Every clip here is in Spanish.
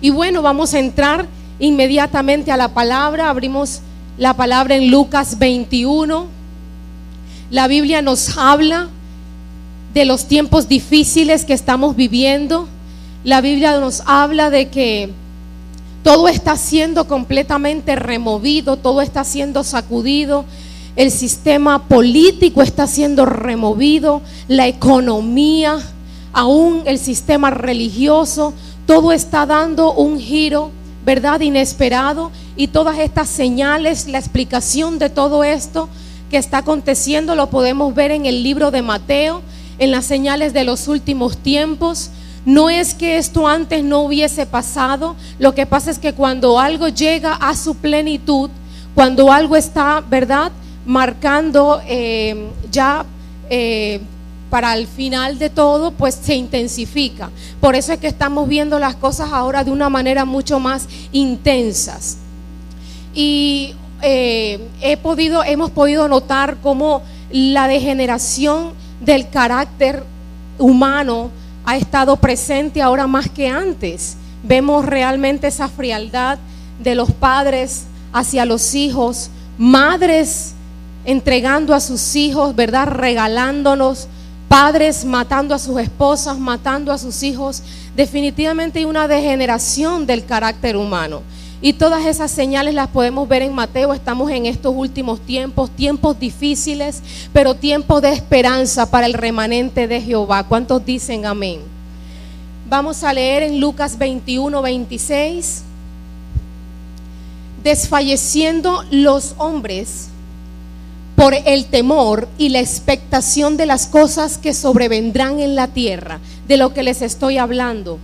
Y bueno, vamos a entrar inmediatamente a la palabra. Abrimos la palabra en Lucas 21. La Biblia nos habla de los tiempos difíciles que estamos viviendo. La Biblia nos habla de que todo está siendo completamente removido, todo está siendo sacudido, el sistema político está siendo removido, la economía, aún el sistema religioso, todo está dando un giro, ¿verdad? Inesperado y todas estas señales, la explicación de todo esto que está aconteciendo lo podemos ver en el libro de Mateo, en las señales de los últimos tiempos. No es que esto antes no hubiese pasado, lo que pasa es que cuando algo llega a su plenitud, cuando algo está, ¿verdad? Marcando eh, ya eh, para el final de todo, pues se intensifica. Por eso es que estamos viendo las cosas ahora de una manera mucho más intensas. Y eh, hemos podido notar cómo la degeneración del carácter humano ha estado presente ahora más que antes. Vemos realmente esa frialdad de los padres hacia los hijos, madres entregando a sus hijos, ¿verdad? Regalándonos, padres matando a sus esposas, matando a sus hijos. Definitivamente hay una degeneración del carácter humano. Y todas esas señales las podemos ver en Mateo. Estamos en estos últimos tiempos, tiempos difíciles, pero tiempos de esperanza para el remanente de Jehová. ¿Cuántos dicen amén? Vamos a leer en Lucas 21, 26. Desfalleciendo los hombres por el temor y la expectación de las cosas que sobrevendrán en la tierra, de lo que les estoy hablando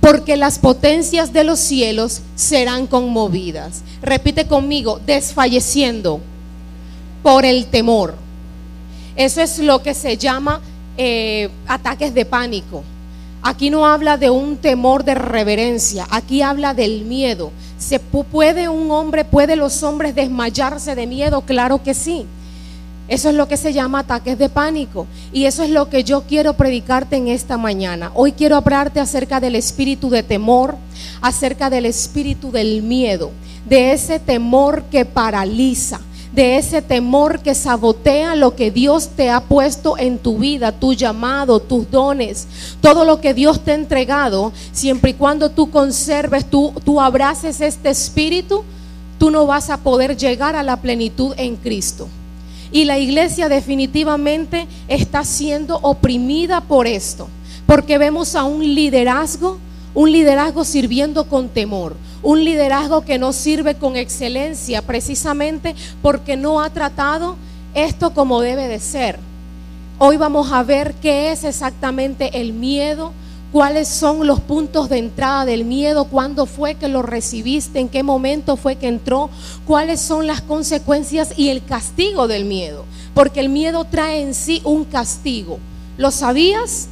porque las potencias de los cielos serán conmovidas. Repite conmigo, desfalleciendo por el temor. Eso es lo que se llama eh, ataques de pánico. Aquí no habla de un temor de reverencia, aquí habla del miedo. ¿Se puede un hombre, puede los hombres desmayarse de miedo? Claro que sí. Eso es lo que se llama ataques de pánico. Y eso es lo que yo quiero predicarte en esta mañana. Hoy quiero hablarte acerca del espíritu de temor, acerca del espíritu del miedo, de ese temor que paraliza, de ese temor que sabotea lo que Dios te ha puesto en tu vida, tu llamado, tus dones, todo lo que Dios te ha entregado, siempre y cuando tú conserves, tú, tú abraces este espíritu, tú no vas a poder llegar a la plenitud en Cristo. Y la iglesia definitivamente está siendo oprimida por esto, porque vemos a un liderazgo, un liderazgo sirviendo con temor, un liderazgo que no sirve con excelencia precisamente porque no ha tratado esto como debe de ser. Hoy vamos a ver qué es exactamente el miedo, cuáles son los puntos de entrada del miedo, cuándo fue que lo recibiste, en qué momento fue que entró, cuáles son las consecuencias y el castigo del miedo, porque el miedo trae en sí un castigo. ¿Lo sabías?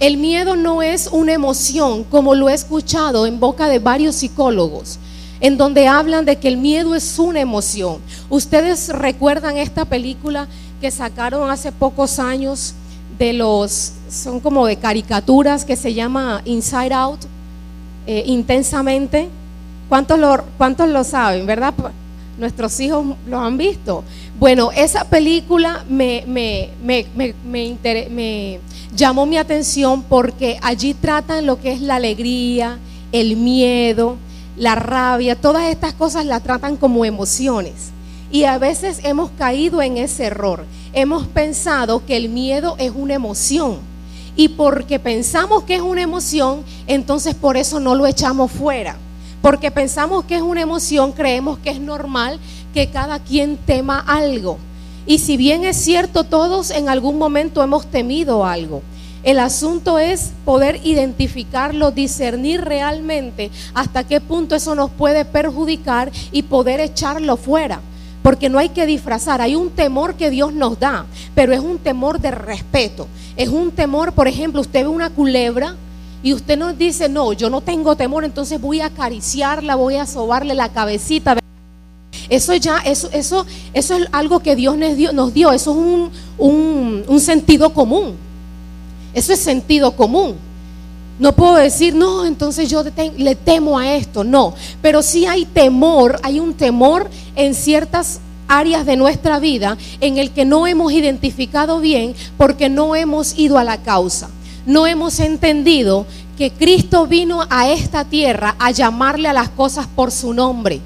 El miedo no es una emoción, como lo he escuchado en boca de varios psicólogos, en donde hablan de que el miedo es una emoción. Ustedes recuerdan esta película que sacaron hace pocos años de los, son como de caricaturas que se llama Inside Out, eh, intensamente. ¿Cuántos lo, ¿Cuántos lo saben, verdad? Nuestros hijos lo han visto. Bueno, esa película me, me, me, me, llamó mi atención porque allí tratan lo que es la alegría, el miedo, la rabia, todas estas cosas la tratan como emociones. Y a veces hemos caído en ese error. Hemos pensado que el miedo es una emoción. Y porque pensamos que es una emoción, entonces por eso no lo echamos fuera. Porque pensamos que es una emoción, creemos que es normal que cada quien tema algo. Y si bien es cierto, todos en algún momento hemos temido algo. El asunto es poder identificarlo, discernir realmente hasta qué punto eso nos puede perjudicar y poder echarlo fuera porque no hay que disfrazar, hay un temor que Dios nos da, pero es un temor de respeto. Es un temor, por ejemplo, usted ve una culebra y usted nos dice, no, yo no tengo temor, entonces voy a acariciarla, voy a sobarle la cabecita. Eso ya, eso, eso, eso es algo que Dios nos dio, eso es un, un sentido común. Eso es sentido común. No puedo decir, no, entonces yo le temo a esto. No, pero sí hay temor, hay un temor en ciertas áreas de nuestra vida en el que no hemos identificado bien porque no hemos ido a la causa. No hemos entendido que Cristo vino a esta tierra a llamarle a las cosas por su nombre.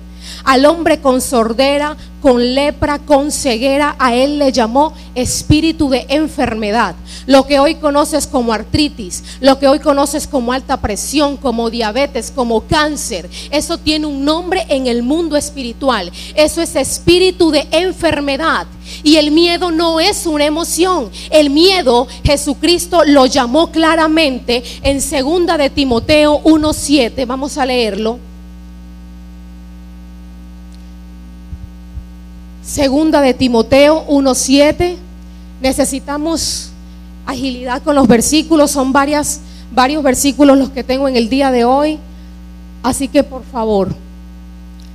Al hombre con sordera, con lepra, con ceguera, a él le llamó espíritu de enfermedad. Lo que hoy conoces como artritis, lo que hoy conoces como alta presión, como diabetes, como cáncer, eso tiene un nombre en el mundo espiritual. Eso es espíritu de enfermedad. Y el miedo no es una emoción. El miedo Jesucristo lo llamó claramente en segunda de Timoteo 1:7. Vamos a leerlo. Segunda de Timoteo 1.7. Necesitamos agilidad con los versículos. Son varias, varios versículos los que tengo en el día de hoy. Así que por favor,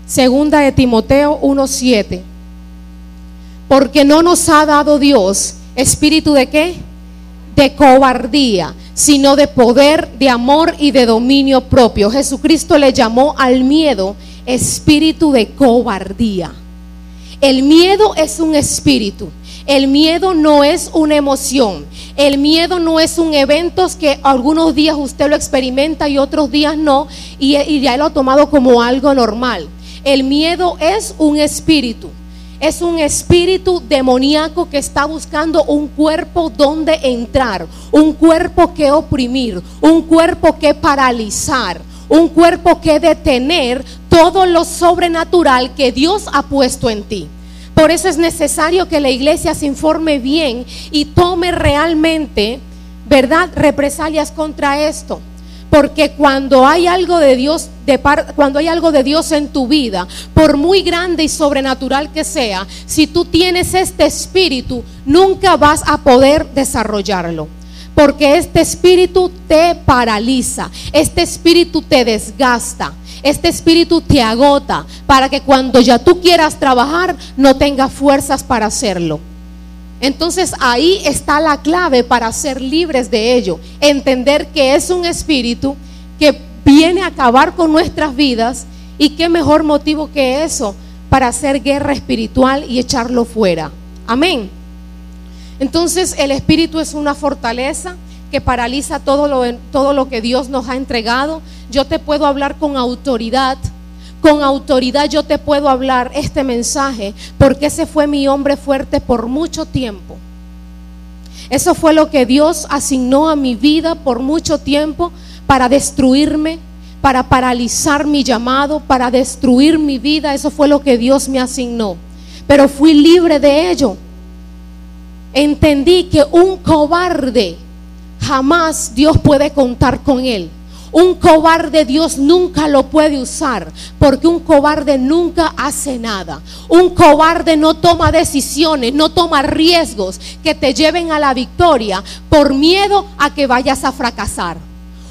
Segunda de Timoteo 1.7. Porque no nos ha dado Dios espíritu de qué? De cobardía, sino de poder, de amor y de dominio propio. Jesucristo le llamó al miedo espíritu de cobardía. El miedo es un espíritu. El miedo no es una emoción. El miedo no es un evento que algunos días usted lo experimenta y otros días no y, ya lo ha tomado como algo normal. El miedo es un espíritu. Es un espíritu demoníaco que está buscando un cuerpo donde entrar, un cuerpo que oprimir, un cuerpo que paralizar, un cuerpo que detener todo lo sobrenatural que Dios ha puesto en ti. Por eso es necesario que la iglesia se informe bien y tome realmente, ¿verdad?, represalias contra esto. Porque cuando hay algo de Dios, de cuando hay algo de Dios en tu vida, por muy grande y sobrenatural que sea, si tú tienes este espíritu, nunca vas a poder desarrollarlo. Porque este espíritu te paraliza, este espíritu te desgasta, este espíritu te agota para que cuando ya tú quieras trabajar no tengas fuerzas para hacerlo. Entonces ahí está la clave para ser libres de ello. Entender que es un espíritu que viene a acabar con nuestras vidas y qué mejor motivo que eso para hacer guerra espiritual y echarlo fuera. Amén. Entonces el espíritu es una fortaleza que paraliza todo lo, todo lo que Dios nos ha entregado. Yo te puedo hablar con autoridad. Con autoridad yo te puedo hablar este mensaje porque ese fue mi hombre fuerte por mucho tiempo. Eso fue lo que Dios asignó a mi vida por mucho tiempo para destruirme, para paralizar mi llamado, para destruir mi vida. Eso fue lo que Dios me asignó. Pero fui libre de ello. Entendí que un cobarde jamás Dios puede contar con él. Un cobarde Dios nunca lo puede usar porque un cobarde nunca hace nada. Un cobarde no toma decisiones, no toma riesgos que te lleven a la victoria por miedo a que vayas a fracasar.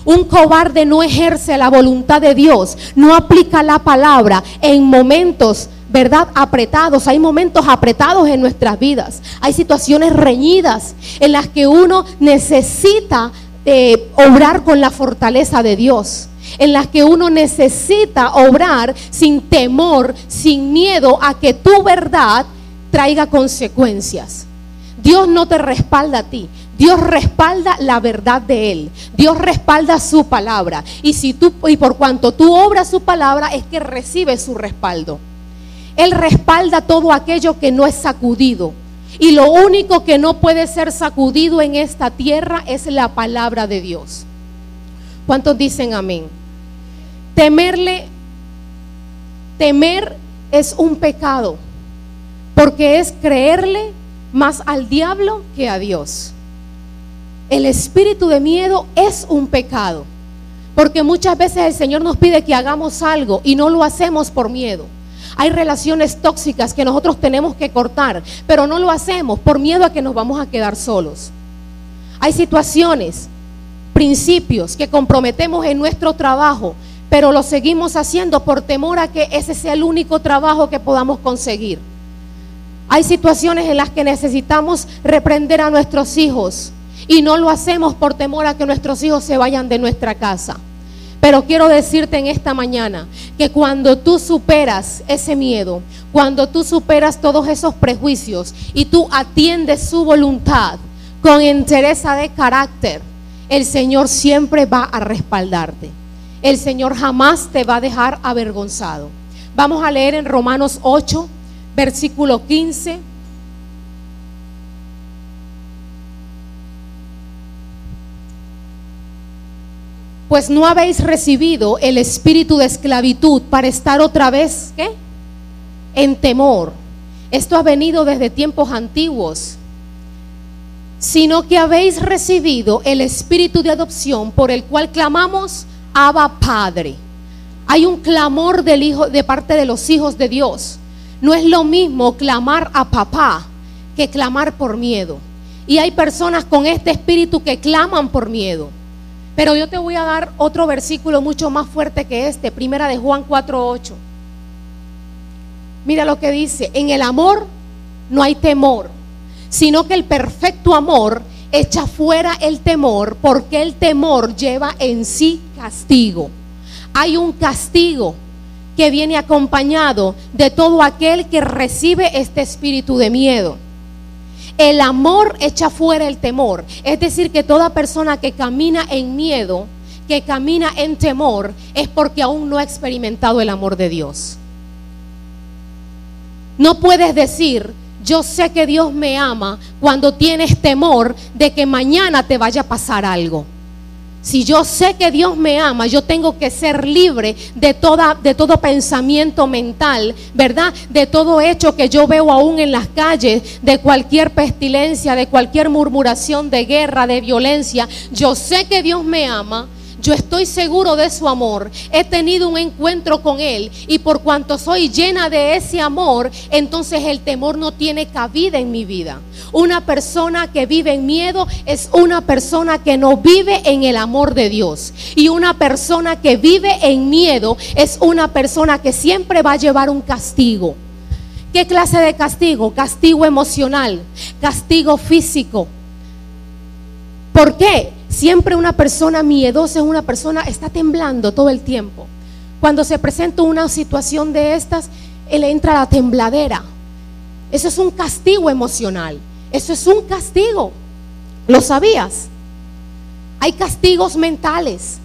Un cobarde no ejerce la voluntad de Dios, no aplica la palabra en momentos ¿verdad? Apretados. Hay momentos apretados en nuestras vidas. Hay situaciones reñidas en las que uno necesita eh, obrar con la fortaleza de Dios. En las que uno necesita obrar sin temor, sin miedo a que tu verdad traiga consecuencias. Dios no te respalda a ti. Dios respalda la verdad de Él. Dios respalda su palabra. Y, si tú, y por cuanto tú obras su palabra, es que recibes su respaldo. Él respalda todo aquello que no es sacudido. Y lo único que no puede ser sacudido en esta tierra es la palabra de Dios. ¿Cuántos dicen amén? Temerle, temer es un pecado, porque es creerle más al diablo que a Dios. El espíritu de miedo es un pecado, porque muchas veces el Señor nos pide que hagamos algo y no lo hacemos por miedo. Hay relaciones tóxicas que nosotros tenemos que cortar, pero no lo hacemos por miedo a que nos vamos a quedar solos. Hay situaciones, principios que comprometemos en nuestro trabajo, pero lo seguimos haciendo por temor a que ese sea el único trabajo que podamos conseguir. Hay situaciones en las que necesitamos reprender a nuestros hijos Y no lo hacemos por temor a que nuestros hijos se vayan de nuestra casa. Pero quiero decirte en esta mañana que cuando tú superas ese miedo, cuando tú superas todos esos prejuicios y tú atiendes su voluntad con entereza de carácter, el Señor siempre va a respaldarte. El Señor jamás te va a dejar avergonzado. Vamos a leer en Romanos 8, versículo 15 pues no habéis recibido el espíritu de esclavitud para estar otra vez, ¿qué? En temor. Esto ha venido desde tiempos antiguos, sino que habéis recibido el espíritu de adopción por el cual clamamos Abba Padre. Hay un clamor del hijo de parte de los hijos de Dios. No es lo mismo clamar a papá que clamar por miedo. Y hay personas con este espíritu que claman por miedo. Pero yo te voy a dar otro versículo mucho más fuerte que este, primera de Juan 4:8. Mira lo que dice, en el amor no hay temor, sino que el perfecto amor echa fuera el temor, porque el temor lleva en sí castigo. Hay un castigo que viene acompañado de todo aquel que recibe este espíritu de miedo. El amor echa fuera el temor. Es decir, que toda persona que camina en miedo, que camina en temor, es porque aún no ha experimentado el amor de Dios. No puedes decir, yo sé que Dios me ama cuando tienes temor de que mañana te vaya a pasar algo. Si yo sé que Dios me ama, yo tengo que ser libre de, toda, de todo pensamiento mental, ¿verdad? De todo hecho que yo veo aún en las calles, de cualquier pestilencia, de cualquier murmuración de guerra, de violencia. Yo sé que Dios me ama yo estoy seguro de su amor. He tenido un encuentro con Él. Y por cuanto soy llena de ese amor, entonces el temor no tiene cabida en mi vida. Una persona que vive en miedo es una persona que no vive en el amor de Dios. Y una persona que vive en miedo es una persona que siempre va a llevar un castigo. ¿Qué clase de castigo? Castigo emocional, castigo físico. ¿Por qué? Siempre una persona miedosa es una persona, está temblando todo el tiempo. Cuando se presenta una situación de estas, él entra a la tembladera. Eso es un castigo emocional. Eso es un castigo. ¿Lo sabías? Hay castigos mentales.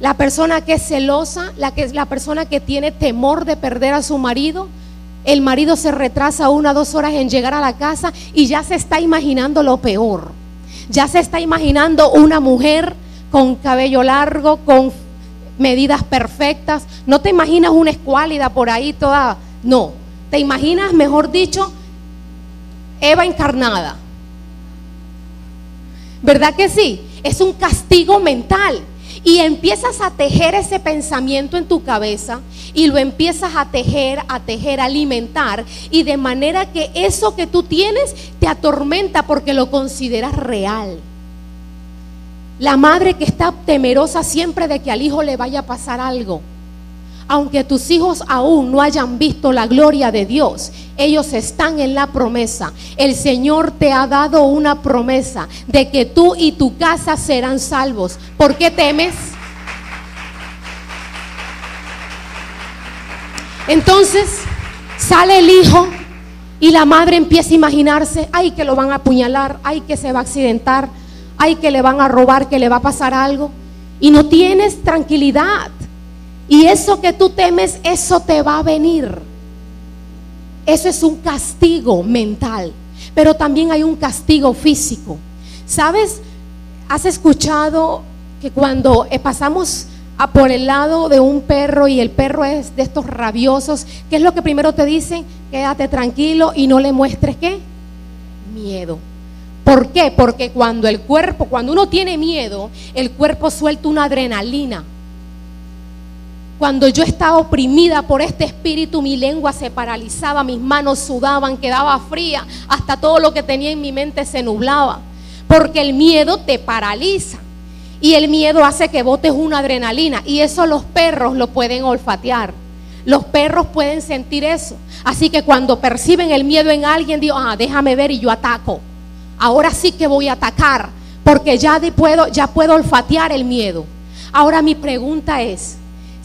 La persona que es celosa, la, que, la persona que tiene temor de perder a su marido, el marido se retrasa una o dos horas en llegar a la casa y ya se está imaginando lo peor ya se está imaginando una mujer con cabello largo, con medidas perfectas. No te imaginas una escuálida por ahí toda, no. Te imaginas, mejor dicho, Eva encarnada. ¿Verdad que sí? Es un castigo mental. Y empiezas a tejer ese pensamiento en tu cabeza y lo empiezas a tejer, a tejer, a alimentar. Y de manera que eso que tú tienes te atormenta porque lo consideras real. La madre que está temerosa siempre de que al hijo le vaya a pasar algo. Aunque tus hijos aún no hayan visto la gloria de Dios, ellos están en la promesa. El Señor te ha dado una promesa de que tú y tu casa serán salvos. ¿Por qué temes? Entonces sale el hijo y la madre empieza a imaginarse, ay que lo van a apuñalar, ay que se va a accidentar, ay que le van a robar, que le va a pasar algo. Y no tienes tranquilidad. Y eso que tú temes, eso te va a venir. Eso es un castigo mental, pero también hay un castigo físico. ¿Sabes? ¿Has escuchado que cuando eh, pasamos a por el lado de un perro y el perro es de estos rabiosos, ¿qué es lo que primero te dicen? Quédate tranquilo y no le muestres qué? Miedo. ¿Por qué? Porque cuando el cuerpo, cuando uno tiene miedo, el cuerpo suelta una adrenalina cuando yo estaba oprimida por este espíritu, mi lengua se paralizaba, mis manos sudaban, quedaba fría, hasta todo lo que tenía en mi mente se nublaba. Porque el miedo te paraliza. Y el miedo hace que botes una adrenalina. Y eso los perros lo pueden olfatear. Los perros pueden sentir eso. Así que cuando perciben el miedo en alguien, digo, ah, déjame ver y yo ataco. Ahora sí que voy a atacar, porque ya puedo, ya puedo olfatear el miedo. Ahora mi pregunta es,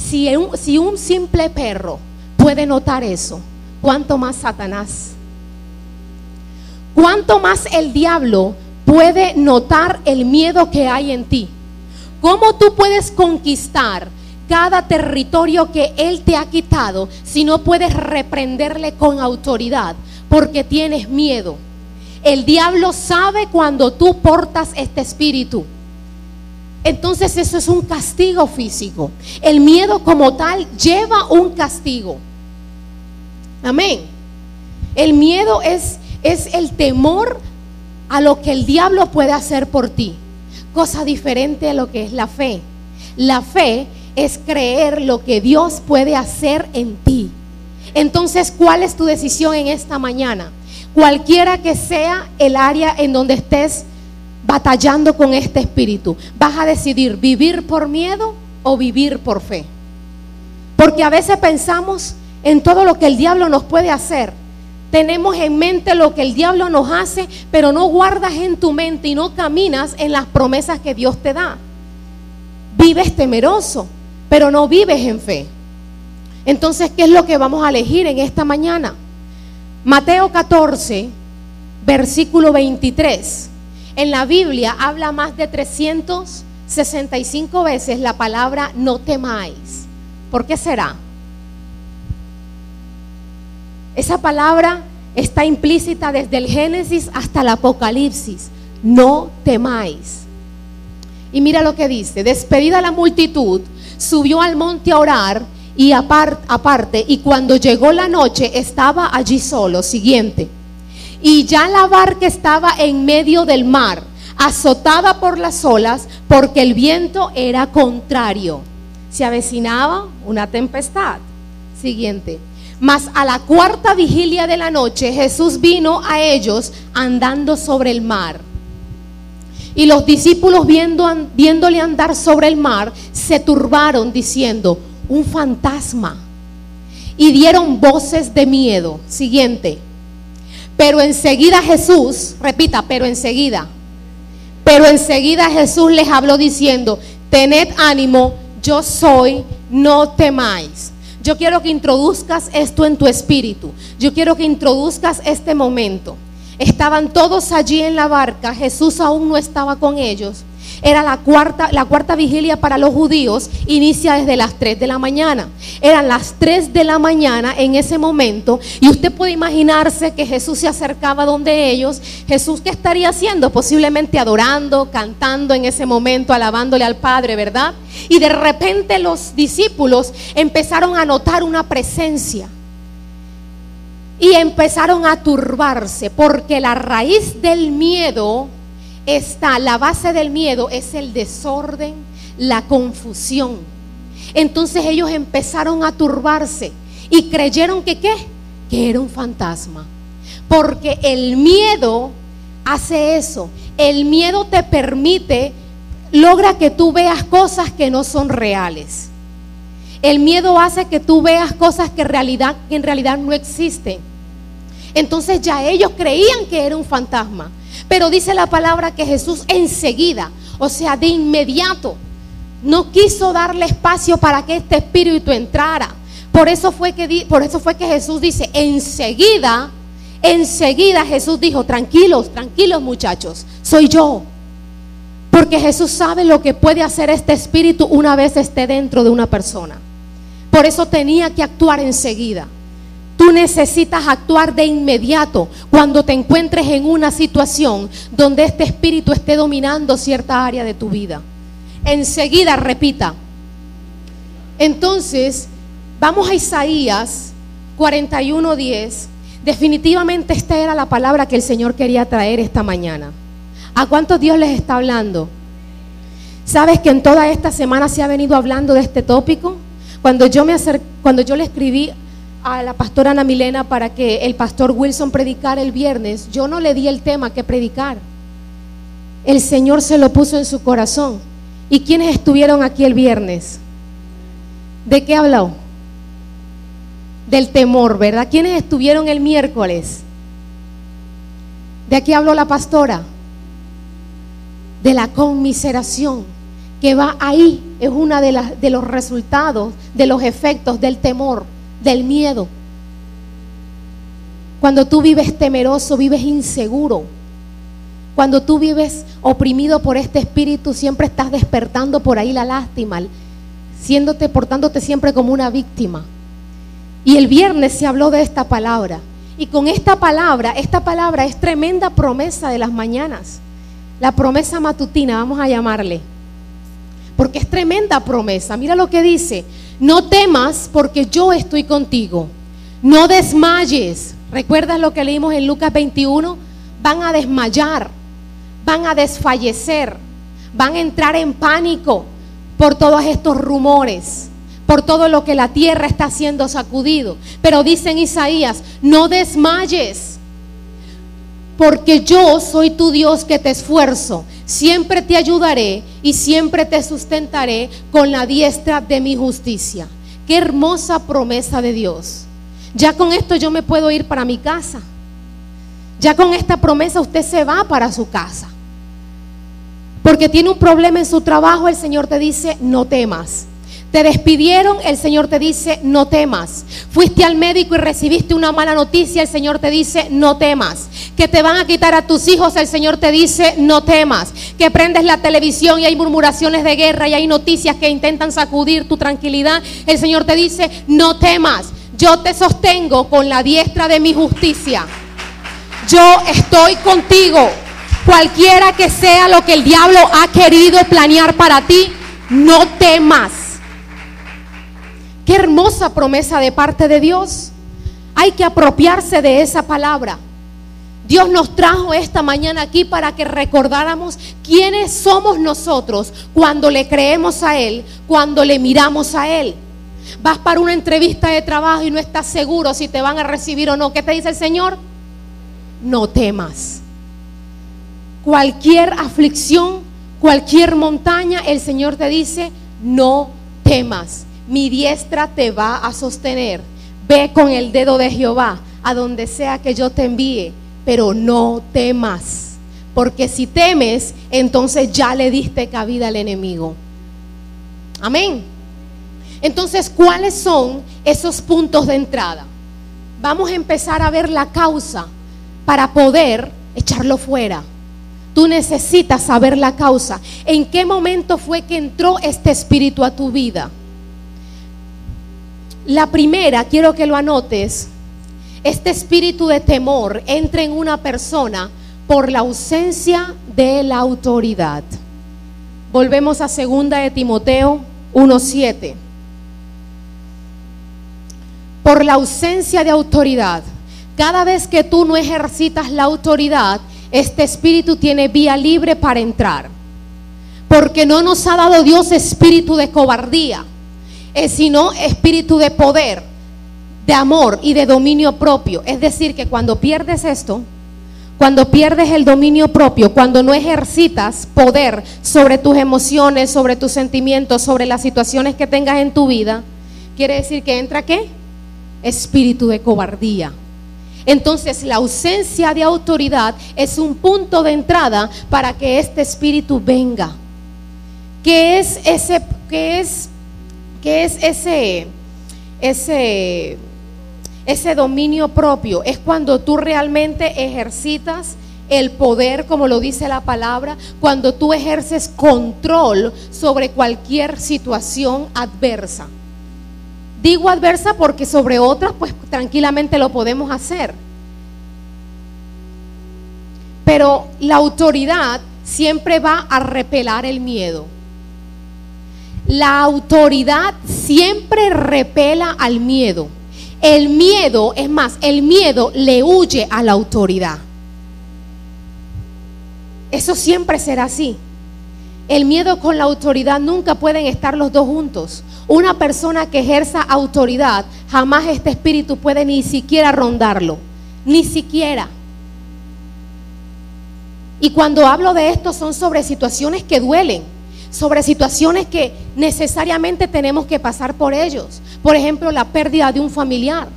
si un, si un simple perro puede notar eso, ¿cuánto más Satanás? ¿Cuánto más el diablo puede notar el miedo que hay en ti? ¿Cómo tú puedes conquistar cada territorio que Él te ha quitado si no puedes reprenderle con autoridad porque tienes miedo? El diablo sabe cuando tú portas este espíritu. Entonces eso es un castigo físico. El miedo como tal lleva un castigo. Amén. El miedo es, es el temor a lo que el diablo puede hacer por ti. Cosa diferente a lo que es la fe. La fe es creer lo que Dios puede hacer en ti. Entonces, ¿cuál es tu decisión en esta mañana? Cualquiera que sea el área en donde estés batallando con este espíritu, vas a decidir vivir por miedo o vivir por fe. Porque a veces pensamos en todo lo que el diablo nos puede hacer. Tenemos en mente lo que el diablo nos hace, pero no guardas en tu mente y no caminas en las promesas que Dios te da. Vives temeroso, pero no vives en fe. Entonces, ¿qué es lo que vamos a elegir en esta mañana? Mateo 14, versículo 23. En la Biblia habla más de 365 veces la palabra no temáis. ¿Por qué será? Esa palabra está implícita desde el Génesis hasta el Apocalipsis. No temáis. Y mira lo que dice, despedida la multitud, subió al monte a orar y aparte, y cuando llegó la noche estaba allí solo. Siguiente. Y ya la barca estaba en medio del mar, azotada por las olas, porque el viento era contrario. Se avecinaba una tempestad. Siguiente. Mas a la cuarta vigilia de la noche Jesús vino a ellos andando sobre el mar. Y los discípulos viendo, viéndole andar sobre el mar se turbaron diciendo, un fantasma. Y dieron voces de miedo. Siguiente. Pero enseguida Jesús, repita, pero enseguida, pero enseguida Jesús les habló diciendo, tened ánimo, yo soy, no temáis. Yo quiero que introduzcas esto en tu espíritu. Yo quiero que introduzcas este momento. Estaban todos allí en la barca, Jesús aún no estaba con ellos. Era la cuarta, la cuarta vigilia para los judíos, inicia desde las 3 de la mañana. Eran las 3 de la mañana en ese momento y usted puede imaginarse que Jesús se acercaba donde ellos. Jesús qué estaría haciendo? Posiblemente adorando, cantando en ese momento, alabándole al Padre, ¿verdad? Y de repente los discípulos empezaron a notar una presencia y empezaron a turbarse porque la raíz del miedo está, la base del miedo es el desorden, la confusión. Entonces ellos empezaron a turbarse y creyeron que qué? Que era un fantasma. Porque el miedo hace eso. El miedo te permite, logra que tú veas cosas que no son reales. El miedo hace que tú veas cosas que, realidad, que en realidad no existen. Entonces ya ellos creían que era un fantasma. Pero dice la palabra que Jesús enseguida, o sea, de inmediato, no quiso darle espacio para que este espíritu entrara. Por eso fue que, por eso fue que Jesús dice, enseguida, enseguida Jesús dijo, tranquilos, tranquilos muchachos, soy yo. Porque Jesús sabe lo que puede hacer este espíritu una vez esté dentro de una persona. Por eso tenía que actuar enseguida. Tú necesitas actuar de inmediato cuando te encuentres en una situación donde este espíritu esté dominando cierta área de tu vida. Enseguida repita. Entonces, vamos a Isaías 41:10. Definitivamente esta era la palabra que el Señor quería traer esta mañana. ¿A cuántos Dios les está hablando? ¿Sabes que en toda esta semana se ha venido hablando de este tópico? Cuando yo me cuando yo le escribí a la pastora Ana Milena para que el pastor Wilson predicara el viernes, yo no le di el tema que predicar. El Señor se lo puso en su corazón. ¿Y quiénes estuvieron aquí el viernes? ¿De qué habló? Del temor, ¿verdad? ¿Quiénes estuvieron el miércoles? ¿De qué habló la pastora? de la conmiseración que va ahí, es uno de, de los resultados, de los efectos del temor, del miedo. Cuando tú vives temeroso, vives inseguro. Cuando tú vives oprimido por este espíritu, siempre estás despertando por ahí la lástima, siéndote, portándote siempre como una víctima. Y el viernes se habló de esta palabra. Y con esta palabra, esta palabra es tremenda promesa de las mañanas. La promesa matutina, vamos a llamarle. Porque es tremenda promesa. Mira lo que dice. No temas porque yo estoy contigo. No desmayes. ¿Recuerdas lo que leímos en Lucas 21? Van a desmayar, van a desfallecer, van a entrar en pánico por todos estos rumores por todo lo que la tierra está siendo sacudido. Pero dice en Isaías, no desmayes, porque yo soy tu Dios que te esfuerzo, siempre te ayudaré y siempre te sustentaré con la diestra de mi justicia. Qué hermosa promesa de Dios. Ya con esto yo me puedo ir para mi casa. Ya con esta promesa usted se va para su casa. Porque tiene un problema en su trabajo, el Señor te dice, no temas. Te despidieron, el Señor te dice, no temas. Fuiste al médico y recibiste una mala noticia, el Señor te dice, no temas. Que te van a quitar a tus hijos, el Señor te dice, no temas. Que prendes la televisión y hay murmuraciones de guerra y hay noticias que intentan sacudir tu tranquilidad, el Señor te dice, no temas. Yo te sostengo con la diestra de mi justicia. Yo estoy contigo. Cualquiera que sea lo que el diablo ha querido planear para ti, no temas. Qué hermosa promesa de parte de Dios. Hay que apropiarse de esa palabra. Dios nos trajo esta mañana aquí para que recordáramos quiénes somos nosotros cuando le creemos a Él, cuando le miramos a Él. Vas para una entrevista de trabajo y no estás seguro si te van a recibir o no. ¿Qué te dice el Señor? No temas. Cualquier aflicción, cualquier montaña, el Señor te dice, no temas mi diestra te va a sostener. Ve con el dedo de Jehová a donde sea que yo te envíe, pero no temas, porque si temes, entonces ya le diste cabida al enemigo. Amén. Entonces, ¿cuáles son esos puntos de entrada? Vamos a empezar a ver la causa para poder echarlo fuera. Tú necesitas saber la causa. ¿En qué momento fue que entró este espíritu a tu vida? La primera, quiero que lo anotes, este espíritu de temor entra en una persona por la ausencia de la autoridad. Volvemos a segunda de Timoteo 1:7. Por la ausencia de autoridad. Cada vez que tú no ejercitas la autoridad, este espíritu tiene vía libre para entrar. Porque no nos ha dado Dios espíritu de cobardía es sino espíritu de poder, de amor y de dominio propio. Es decir, que cuando pierdes esto, cuando pierdes el dominio propio, cuando no ejercitas poder sobre tus emociones, sobre tus sentimientos, sobre las situaciones que tengas en tu vida, quiere decir que entra qué? Espíritu de cobardía. Entonces la ausencia de autoridad es un punto de entrada para que este espíritu venga. ¿Qué es ese qué es ¿Qué es ese, ese, ese dominio propio? Es cuando tú realmente ejercitas el poder, como lo dice la palabra, cuando tú ejerces control sobre cualquier situación adversa. Digo adversa porque sobre otras, pues tranquilamente lo podemos hacer. Pero la autoridad siempre va a repelar el miedo. La autoridad siempre repela al miedo. El miedo, es más, el miedo le huye a la autoridad. Eso siempre será así. El miedo con la autoridad nunca pueden estar los dos juntos. Una persona que ejerza autoridad, jamás este espíritu puede ni siquiera rondarlo. Ni siquiera. Y cuando hablo de esto son sobre situaciones que duelen sobre situaciones que necesariamente tenemos que pasar por ellos. Por ejemplo, la pérdida de un familiar.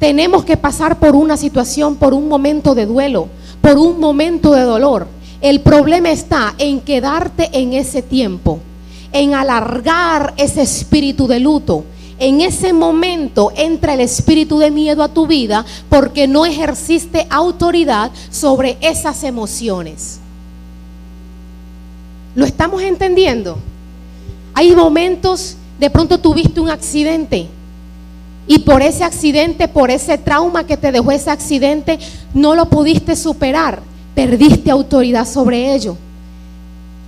Tenemos que pasar por una situación, por un momento de duelo, por un momento de dolor. El problema está en quedarte en ese tiempo, en alargar ese espíritu de luto. En ese momento entra el espíritu de miedo a tu vida porque no ejerciste autoridad sobre esas emociones. ¿Lo estamos entendiendo? Hay momentos, de pronto tuviste un accidente y por ese accidente, por ese trauma que te dejó ese accidente, no lo pudiste superar perdiste autoridad sobre ello.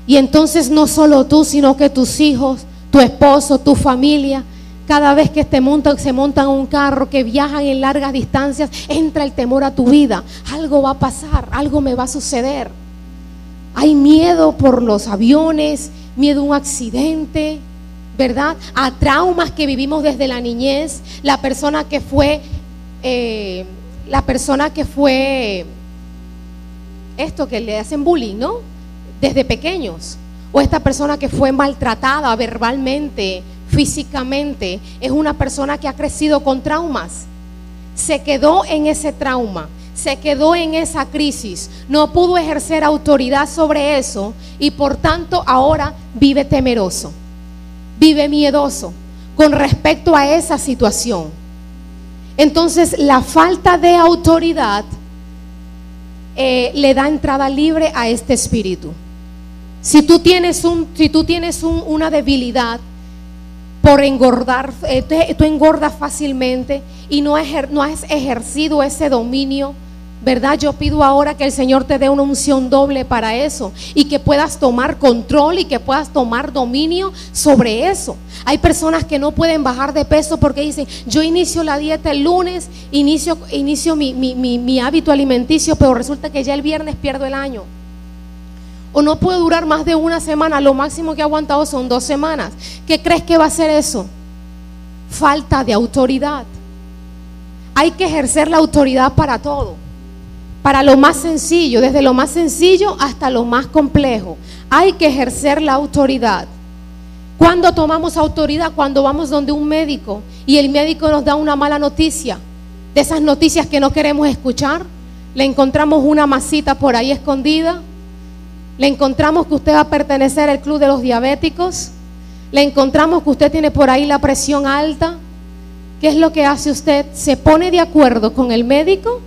Y entonces no solo tú, sino que tus hijos, tu esposo, tu familia, cada vez que te montan, se montan un carro, que viajan en largas distancias, entra el temor a tu vida. Algo va a pasar, algo me va a suceder. Hay miedo por los aviones, miedo a un accidente, ¿verdad? A traumas que vivimos desde la niñez. La persona que fue, eh, la persona que fue esto que le hacen bullying, ¿no? Desde pequeños. O esta persona que fue maltratada verbalmente, físicamente, es una persona que ha crecido con traumas. Se quedó en ese trauma, se quedó en esa crisis, no pudo ejercer autoridad sobre eso y por tanto ahora vive temeroso, vive miedoso con respecto a esa situación. Entonces la falta de autoridad eh, le da entrada libre a este espíritu. Si tú tienes, un, si tú tienes una debilidad por engordar, eh, tú engordas fácilmente y no, no has ejercido ese dominio ¿Verdad? Yo pido ahora que el Señor te dé una unción doble para eso y que puedas tomar control y que puedas tomar dominio sobre eso. Hay personas que no pueden bajar de peso porque dicen, yo inicio la dieta el lunes, inicio, inicio mi, mi hábito alimenticio, pero resulta que ya el viernes pierdo el año. O no puedo durar más de una semana, lo máximo que he aguantado son dos semanas. ¿Qué crees que va a ser eso? Falta de autoridad. Hay que ejercer la autoridad para todo para lo más sencillo, desde lo más sencillo hasta lo más complejo. Hay que ejercer la autoridad. Cuando tomamos autoridad? Cuando vamos donde un médico y el médico nos da una mala noticia, de esas noticias que no queremos escuchar. Le encontramos una masita por ahí escondida. Le encontramos que usted va a pertenecer al club de los diabéticos. Le encontramos que usted tiene por ahí la presión alta. ¿Qué es lo que hace usted? Se pone de acuerdo con el médico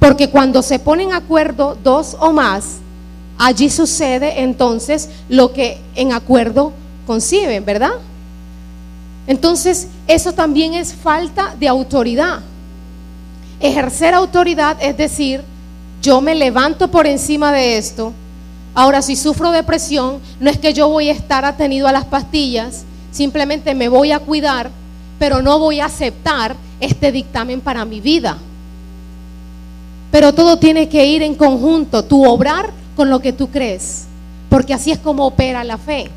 porque cuando se ponen acuerdo dos o más, allí sucede entonces lo que en acuerdo conciben, ¿verdad? Entonces, eso también es falta de autoridad. Ejercer autoridad es decir, yo me levanto por encima de esto. Ahora, si sufro depresión, no es que yo voy a estar atenido a las pastillas, simplemente me voy a cuidar, pero no voy a aceptar este dictamen para mi vida. Pero todo tiene que ir en conjunto, tu obrar con lo que tú crees, porque así es como opera la fe.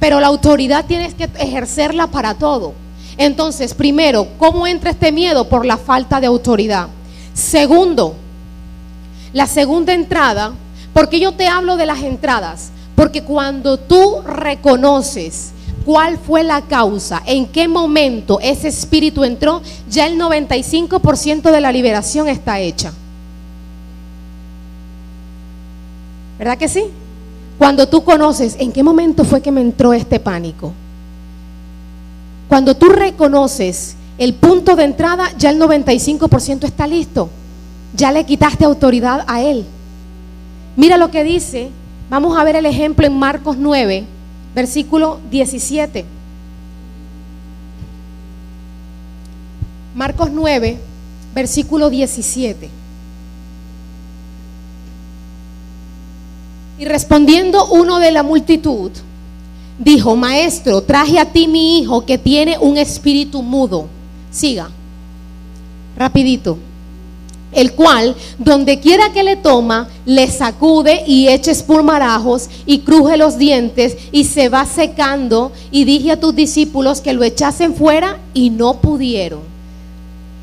Pero la autoridad tienes que ejercerla para todo. Entonces, primero, ¿cómo entra este miedo? Por la falta de autoridad. Segundo, la segunda entrada, porque yo te hablo de las entradas, porque cuando tú reconoces cuál fue la causa, en qué momento ese espíritu entró, ya el 95% de la liberación está hecha. ¿Verdad que sí? Cuando tú conoces en qué momento fue que me entró este pánico. Cuando tú reconoces el punto de entrada, ya el 95% está listo. Ya le quitaste autoridad a él. Mira lo que dice. Vamos a ver el ejemplo en Marcos 9, versículo 17. Marcos 9, versículo 17. Y respondiendo uno de la multitud, dijo, maestro, traje a ti mi hijo que tiene un espíritu mudo. Siga, rapidito. El cual, donde quiera que le toma, le sacude y echa espurmarajos y cruje los dientes y se va secando. Y dije a tus discípulos que lo echasen fuera y no pudieron.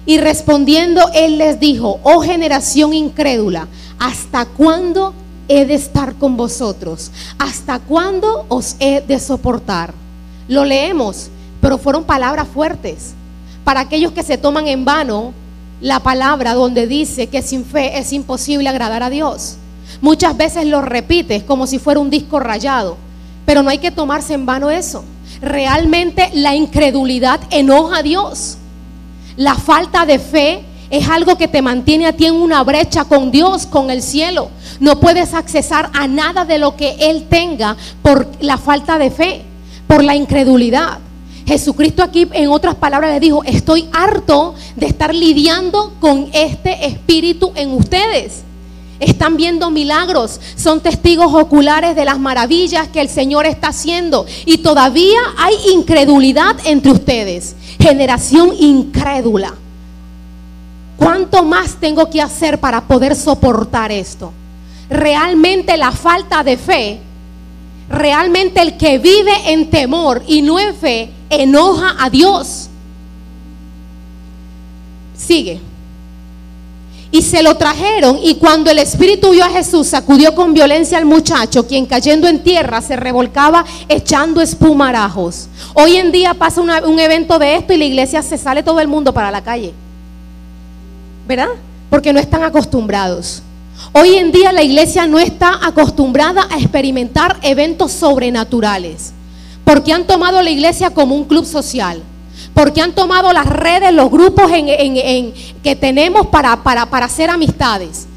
Y respondiendo, él les dijo, oh generación incrédula, ¿hasta cuándo he de estar con vosotros? ¿Hasta cuándo os he de soportar? Lo leemos, pero fueron palabras fuertes. Para aquellos que se toman en vano la palabra donde dice que sin fe es imposible agradar a Dios. Muchas veces lo repites como si fuera un disco rayado, pero no hay que tomarse en vano eso. Realmente la incredulidad enoja a Dios. La falta de fe es algo que te mantiene a ti en una brecha con Dios, con el cielo. No puedes accesar a nada de lo que Él tenga por la falta de fe, por la incredulidad. Jesucristo aquí en otras palabras le dijo, estoy harto de estar lidiando con este espíritu en ustedes. Están viendo milagros, son testigos oculares de las maravillas que el Señor está haciendo. Y todavía hay incredulidad entre ustedes, generación incrédula. ¿Cuánto más tengo que hacer para poder soportar esto? Realmente la falta de fe, realmente el que vive en temor y no en fe, enoja a Dios. Sigue. Y se lo trajeron y cuando el Espíritu vio a Jesús, sacudió con violencia al muchacho, quien cayendo en tierra se revolcaba echando espumarajos. Hoy en día pasa un evento de esto y la iglesia se sale todo el mundo para la calle. ¿verdad? Porque no están acostumbrados. Hoy en día la iglesia no está acostumbrada a experimentar eventos sobrenaturales, porque han tomado la iglesia como un club social, porque han tomado las redes, los grupos que tenemos para, para, para hacer amistades,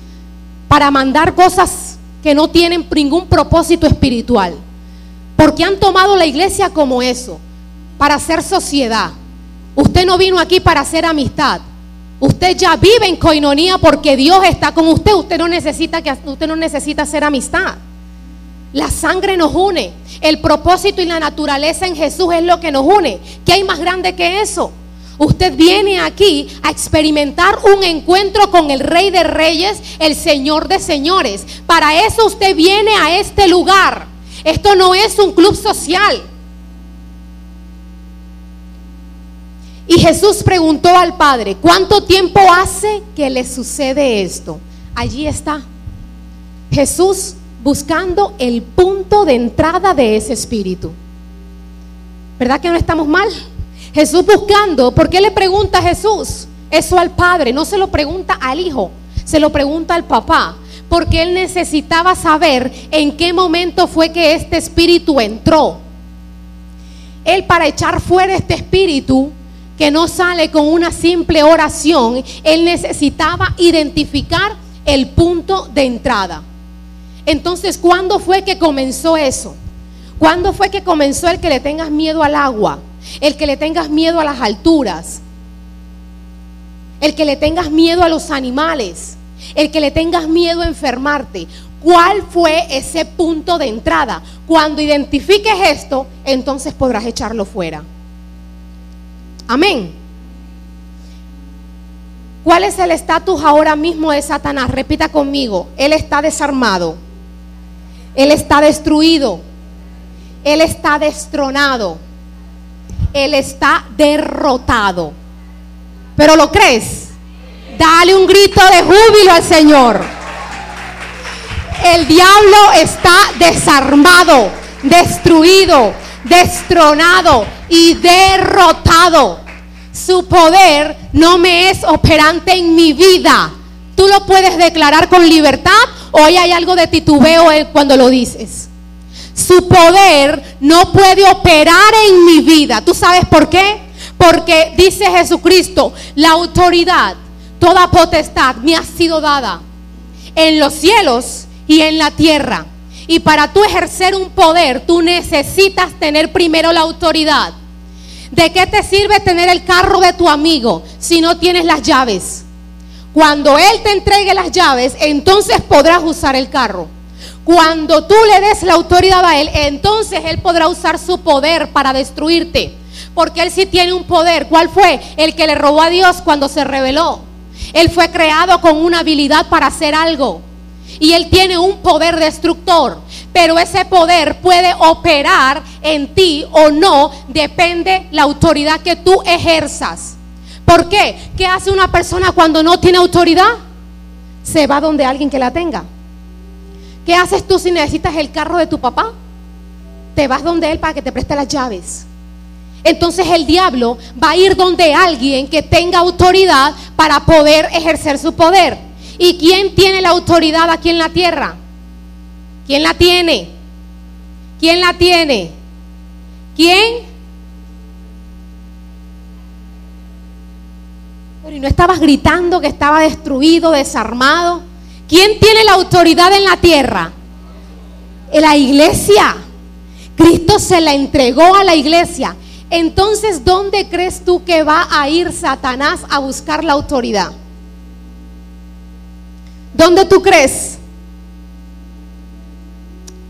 para mandar cosas que no tienen ningún propósito espiritual, porque han tomado la iglesia como eso, para hacer sociedad. Usted no vino aquí para hacer amistad. Usted ya vive en coinonía porque Dios está con usted. Usted no necesita que usted no necesita hacer amistad. La sangre nos une. El propósito y la naturaleza en Jesús es lo que nos une. ¿Qué hay más grande que eso? Usted viene aquí a experimentar un encuentro con el Rey de Reyes, el Señor de Señores. Para eso usted viene a este lugar. Esto no es un club social. Y Jesús preguntó al Padre, ¿cuánto tiempo hace que le sucede esto? Allí está. Jesús buscando el punto de entrada de ese espíritu. ¿Verdad que no estamos mal? Jesús buscando, ¿por qué le pregunta a Jesús eso al Padre? No se lo pregunta al Hijo, se lo pregunta al papá. Porque él necesitaba saber en qué momento fue que este espíritu entró. Él para echar fuera este espíritu que no sale con una simple oración, él necesitaba identificar el punto de entrada. Entonces, ¿cuándo fue que comenzó eso? ¿Cuándo fue que comenzó el que le tengas miedo al agua? El que le tengas miedo a las alturas. El que le tengas miedo a los animales. El que le tengas miedo a enfermarte. ¿Cuál fue ese punto de entrada? Cuando identifiques esto, entonces podrás echarlo fuera. Amén. ¿Cuál es el estatus ahora mismo de Satanás? Repita conmigo. Él está desarmado. Él está destruido. Él está destronado. Él está derrotado. ¿Pero lo crees? Dale un grito de júbilo al Señor. El diablo está desarmado, destruido, destronado y derrotado. Su poder no me es operante en mi vida. Tú lo puedes declarar con libertad o hay algo de titubeo cuando lo dices. Su poder no puede operar en mi vida. ¿Tú sabes por qué? Porque dice Jesucristo, la autoridad, toda potestad me ha sido dada en los cielos y en la tierra. Y para tú ejercer un poder, tú necesitas tener primero la autoridad. ¿De qué te sirve tener el carro de tu amigo si no tienes las llaves? Cuando Él te entregue las llaves, entonces podrás usar el carro. Cuando tú le des la autoridad a Él, entonces Él podrá usar su poder para destruirte. Porque Él sí tiene un poder. ¿Cuál fue? El que le robó a Dios cuando se rebeló. Él fue creado con una habilidad para hacer algo y Él tiene un poder destructor. Pero ese poder puede operar en ti o no, depende la autoridad que tú ejerzas. ¿Por qué? ¿Qué hace una persona cuando no tiene autoridad? Se va donde alguien que la tenga. ¿Qué haces tú si necesitas el carro de tu papá? Te vas donde él para que te preste las llaves. Entonces el diablo va a ir donde alguien que tenga autoridad para poder ejercer su poder. ¿Y quién tiene la autoridad aquí en la tierra? ¿Quién la tiene? ¿Quién la tiene? ¿Quién? Y no estabas gritando que estaba destruido, desarmado. ¿Quién tiene la autoridad en la tierra? La iglesia. Cristo se la entregó a la iglesia. Entonces, ¿dónde crees tú que va a ir Satanás a buscar la autoridad? ¿Dónde tú crees?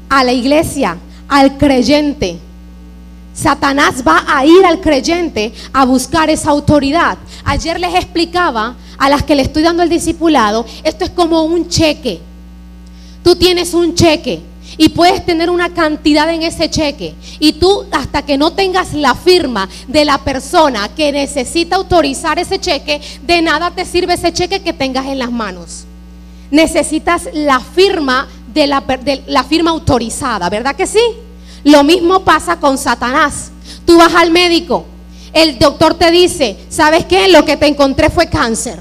A la iglesia, al creyente. Satanás va a ir al creyente a buscar esa autoridad. Ayer les explicaba a las que le estoy dando el discipulado, esto es como un cheque. Tú tienes un cheque y puedes tener una cantidad en ese cheque. Y tú hasta que no tengas la firma de la persona que necesita autorizar ese cheque, de nada te sirve ese cheque que tengas en las manos. Necesitas la firma de la, la firma autorizada, ¿verdad que sí? Lo mismo pasa con Satanás. Tú vas al médico, el doctor te dice, ¿sabes qué? Lo que te encontré fue cáncer.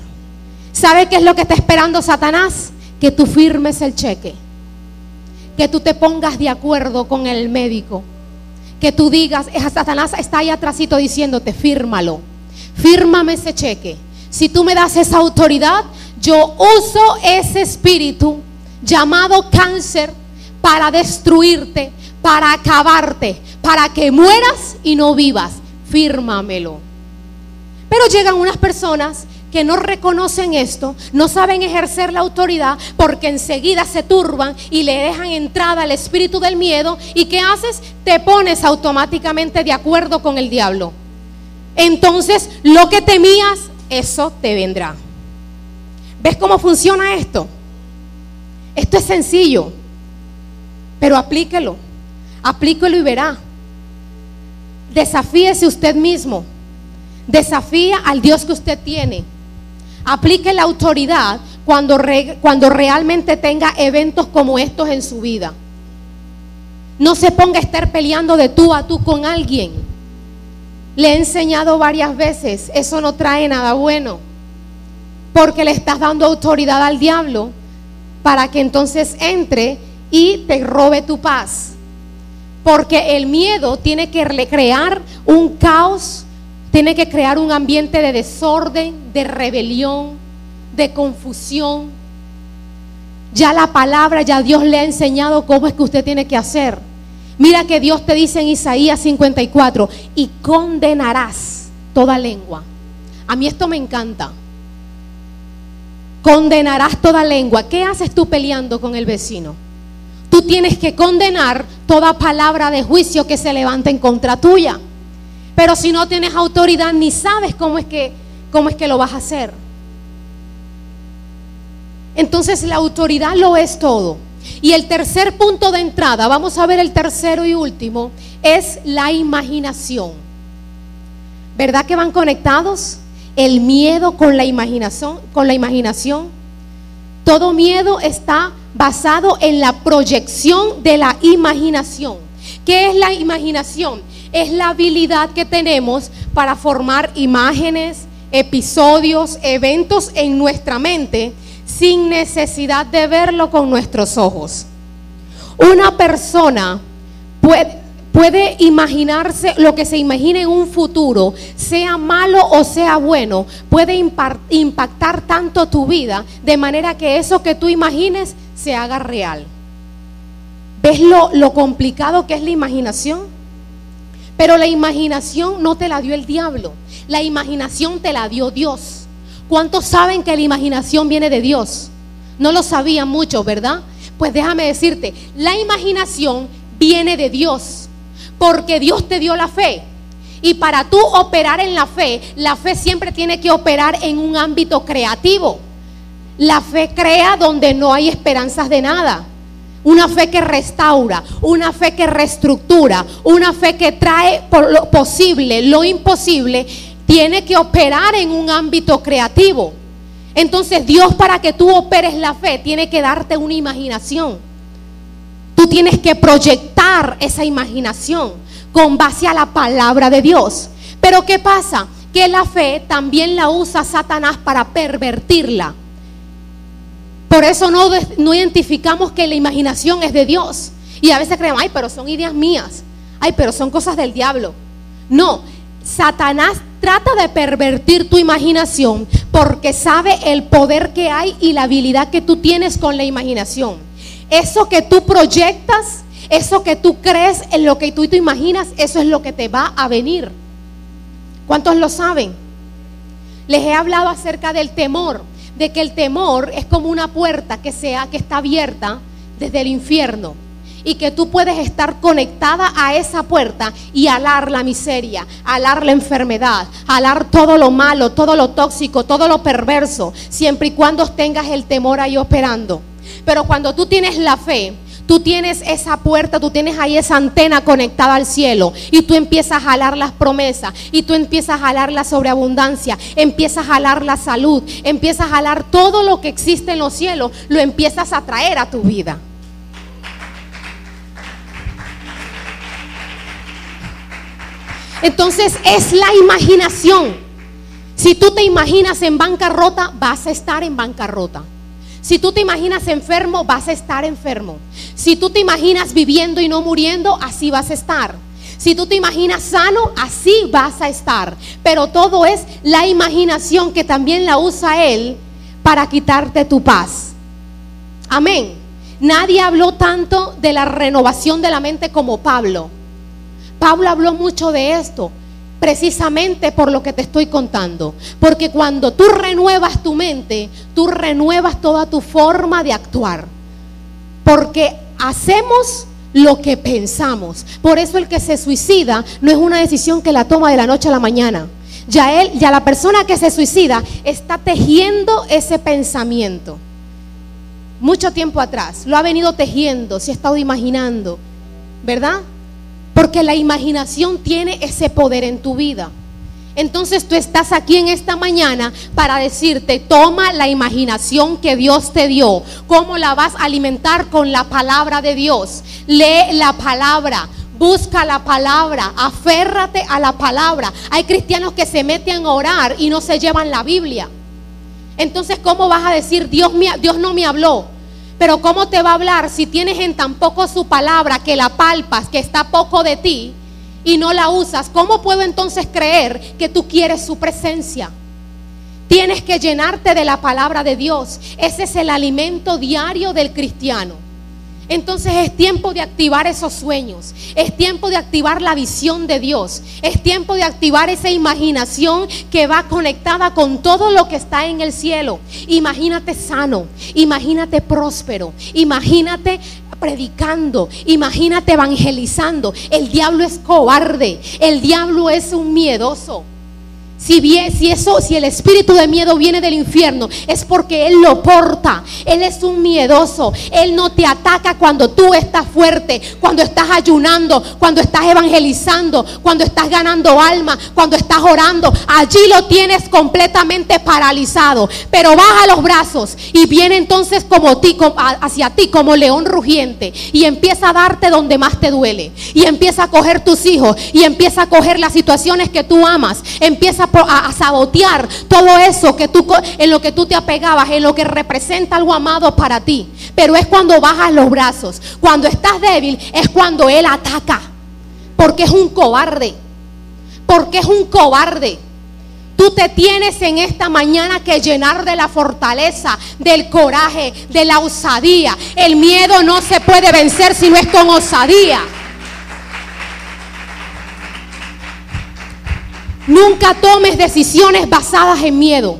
¿Sabes qué es lo que está esperando Satanás? Que tú firmes el cheque que tú te pongas de acuerdo con el médico, que tú digas, Satanás está ahí atrásito diciéndote, fírmalo, fírmame ese cheque. Si tú me das esa autoridad, yo uso ese espíritu llamado cáncer para destruirte, para acabarte, para que mueras y no vivas. Fírmamelo. Pero llegan unas personas que no reconocen esto, no saben ejercer la autoridad porque enseguida se turban y le dejan entrada al espíritu del miedo y ¿qué haces? Te pones automáticamente de acuerdo con el diablo. Entonces, lo que temías, eso te vendrá. ¿Ves cómo funciona esto? Esto es sencillo, pero aplíquelo, aplíquelo y verá. Desafíese usted mismo. Desafía al Dios que usted tiene. Aplique la autoridad cuando, cuando realmente tenga eventos como estos en su vida. No se ponga a estar peleando de tú a tú con alguien. Le he enseñado varias veces, eso no trae nada bueno. Porque le estás dando autoridad al diablo para que entonces entre y te robe tu paz. Porque el miedo tiene que crear un caos tiene que crear un ambiente de desorden, de rebelión, de confusión. Ya la palabra, ya Dios le ha enseñado cómo es que usted tiene que hacer. Mira que Dios te dice en Isaías 54, y condenarás toda lengua. A mí esto me encanta. Condenarás toda lengua. ¿Qué haces tú peleando con el vecino? Tú tienes que condenar toda palabra de juicio que se levante en contra tuya. Pero si no tienes autoridad ni sabes cómo es que, cómo es que lo vas a hacer. Entonces la autoridad lo es todo. Y el tercer punto de entrada, vamos a ver el tercero y último, es la imaginación. ¿Verdad que van conectados? El miedo con la imaginación, con la imaginación. Todo miedo está basado en la proyección de la imaginación. ¿Qué es la imaginación? es la habilidad que tenemos para formar imágenes, episodios, eventos en nuestra mente sin necesidad de verlo con nuestros ojos. Una persona puede, puede imaginarse lo que se imagina en un futuro, sea malo o sea bueno, puede impactar tanto tu vida de manera que eso que tú imagines se haga real. ¿Ves lo, lo complicado que es la imaginación? Pero la imaginación no te la dio el diablo, la imaginación te la dio Dios. ¿Cuántos saben que la imaginación viene de Dios? No lo sabían muchos, ¿verdad? Pues déjame decirte, la imaginación viene de Dios, porque Dios te dio la fe. Y para tú operar en la fe, la fe siempre tiene que operar en un ámbito creativo. La fe crea donde no hay esperanzas de nada. Una fe que restaura, una fe que reestructura, una fe que trae por lo posible, lo imposible, tiene que operar en un ámbito creativo. Entonces Dios para que tú operes la fe tiene que darte una imaginación. Tú tienes que proyectar esa imaginación con base a la palabra de Dios. Pero ¿qué pasa? Que la fe también la usa Satanás para pervertirla Por eso no, identificamos que la imaginación es de Dios. Y a veces creemos, ay, pero son ideas mías. Ay, pero son cosas del diablo. No, Satanás trata de pervertir tu imaginación porque sabe el poder que hay y la habilidad que tú tienes con la imaginación. Eso que tú proyectas, eso que tú crees en lo que tú te imaginas, eso es lo que te va a venir. ¿Cuántos lo saben? Les he hablado acerca del temor, de que el temor es como una puerta que sea que está abierta desde el infierno y que tú puedes estar conectada a esa puerta y alar la miseria, alar la enfermedad, alar todo lo malo, todo lo tóxico, todo lo perverso, siempre y cuando tengas el temor ahí operando. Pero cuando tú tienes la fe, Tú tienes esa puerta, tú tienes ahí esa antena conectada al cielo y tú empiezas a jalar las promesas y tú empiezas a jalar la sobreabundancia, empiezas a jalar la salud, empiezas a jalar todo lo que existe en los cielos, lo empiezas a traer a tu vida. Entonces es la imaginación. Si tú te imaginas en bancarrota, vas a estar en bancarrota. Si tú te imaginas enfermo, vas a estar enfermo. Si tú te imaginas viviendo y no muriendo, así vas a estar. Si tú te imaginas sano, así vas a estar. Pero todo es la imaginación que también la usa Él para quitarte tu paz. Amén. Nadie habló tanto de la renovación de la mente como Pablo. Pablo habló mucho de esto, precisamente por lo que te estoy contando. Porque cuando tú renuevas tu mente, tú renuevas toda tu forma de actuar. Porque hacemos lo que pensamos. Por eso el que se suicida no es una decisión que la toma de la noche a la mañana. Ya él, ya la persona que se suicida está tejiendo ese pensamiento. Mucho tiempo atrás lo ha venido tejiendo, se ha estado imaginando, ¿verdad? Porque la imaginación tiene ese poder en tu vida. Entonces tú estás aquí en esta mañana para decirte, toma la imaginación que Dios te dio. ¿Cómo la vas a alimentar con la palabra de Dios? Lee la palabra. Busca la palabra, aférrate a la palabra. Hay cristianos que se meten a orar y no se llevan la Biblia. Entonces, ¿cómo vas a decir, Dios, Dios no me habló? Pero ¿cómo te va a hablar si tienes en tan poco su palabra que la palpas, que está poco de ti y no la usas? ¿Cómo puedo entonces creer que tú quieres su presencia? Tienes que llenarte de la palabra de Dios. Ese es el alimento diario del cristiano. Entonces es tiempo de activar esos sueños, es tiempo de activar la visión de Dios, es tiempo de activar esa imaginación que va conectada con todo lo que está en el cielo. Imagínate sano, imagínate próspero, imagínate predicando, imagínate evangelizando. El diablo es cobarde, el diablo es un miedoso. Si, bien, si eso, si el espíritu de miedo viene del infierno, es porque Él lo porta. Él es un miedoso. Él no te ataca cuando tú estás fuerte, cuando estás ayunando, cuando estás evangelizando, cuando estás ganando alma, cuando estás orando. Allí lo tienes completamente paralizado. Pero baja los brazos y viene entonces como ti, hacia ti como león rugiente y empieza a darte donde más te duele. Y empieza a coger tus hijos y empieza a coger las situaciones que tú amas. Empieza a, sabotear todo eso que tú, en lo que tú te apegabas, en lo que representa algo amado para ti. Pero es cuando bajas los brazos, cuando estás débil, es cuando Él ataca. Porque es un cobarde. Porque es un cobarde. Tú te tienes en esta mañana que llenar de la fortaleza, del coraje, de la osadía. El miedo no se puede vencer si no es con osadía. Nunca tomes decisiones basadas en miedo.